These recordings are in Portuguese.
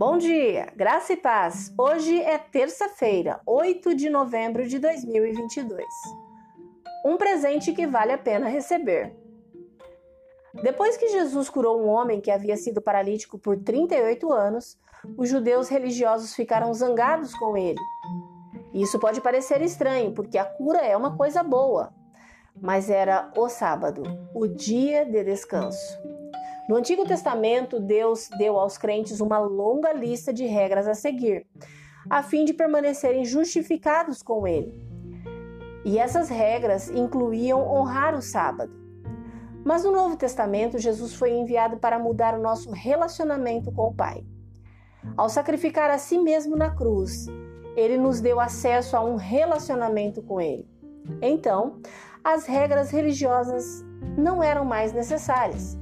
Bom dia, graça e paz. Hoje é terça-feira, 8 de novembro de 2022. Um presente que vale a pena receber. Depois que Jesus curou um homem que havia sido paralítico por 38 anos, os judeus religiosos ficaram zangados com ele. Isso pode parecer estranho, porque a cura é uma coisa boa, mas era o sábado, o dia de descanso. No Antigo Testamento, Deus deu aos crentes uma longa lista de regras a seguir, a fim de permanecerem justificados com Ele. E essas regras incluíam honrar o sábado. Mas no Novo Testamento, Jesus foi enviado para mudar o nosso relacionamento com o Pai. Ao sacrificar a si mesmo na cruz, ele nos deu acesso a um relacionamento com Ele. Então, as regras religiosas não eram mais necessárias.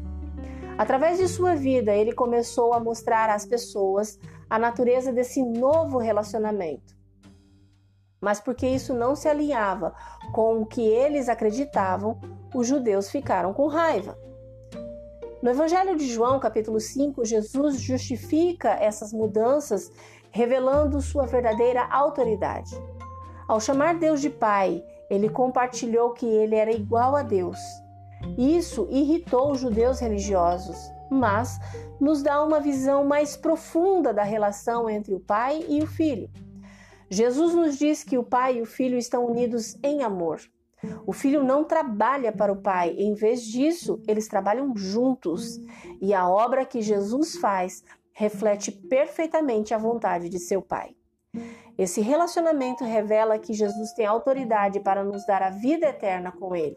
Através de sua vida, ele começou a mostrar às pessoas a natureza desse novo relacionamento. Mas porque isso não se alinhava com o que eles acreditavam, os judeus ficaram com raiva. No Evangelho de João, capítulo 5, Jesus justifica essas mudanças revelando sua verdadeira autoridade. Ao chamar Deus de Pai, ele compartilhou que ele era igual a Deus isso irritou os judeus religiosos, mas nos dá uma visão mais profunda da relação entre o pai e o filho. Jesus nos diz que o pai e o filho estão unidos em amor. O filho não trabalha para o pai, em vez disso, eles trabalham juntos. E a obra que Jesus faz reflete perfeitamente a vontade de seu pai. Esse relacionamento revela que Jesus tem autoridade para nos dar a vida eterna com ele.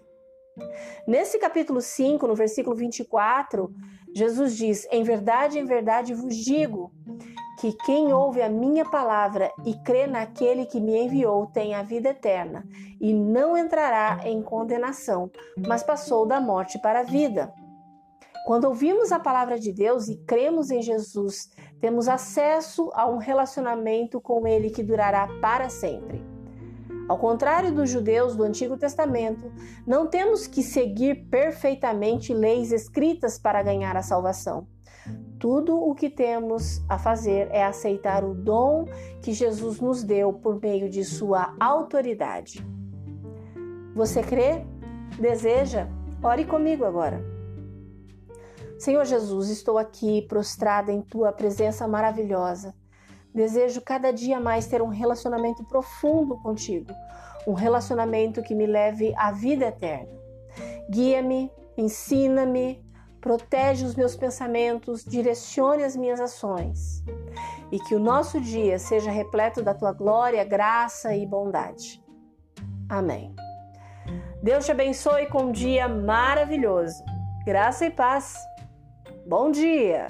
Nesse capítulo 5, no versículo 24, Jesus diz: Em verdade, em verdade vos digo que quem ouve a minha palavra e crê naquele que me enviou tem a vida eterna e não entrará em condenação, mas passou da morte para a vida. Quando ouvimos a palavra de Deus e cremos em Jesus, temos acesso a um relacionamento com Ele que durará para sempre. Ao contrário dos judeus do Antigo Testamento, não temos que seguir perfeitamente leis escritas para ganhar a salvação. Tudo o que temos a fazer é aceitar o dom que Jesus nos deu por meio de sua autoridade. Você crê? Deseja? Ore comigo agora. Senhor Jesus, estou aqui prostrada em tua presença maravilhosa. Desejo cada dia mais ter um relacionamento profundo contigo, um relacionamento que me leve à vida eterna. Guia-me, ensina-me, protege os meus pensamentos, direcione as minhas ações e que o nosso dia seja repleto da tua glória, graça e bondade. Amém. Deus te abençoe com um dia maravilhoso. Graça e paz. Bom dia!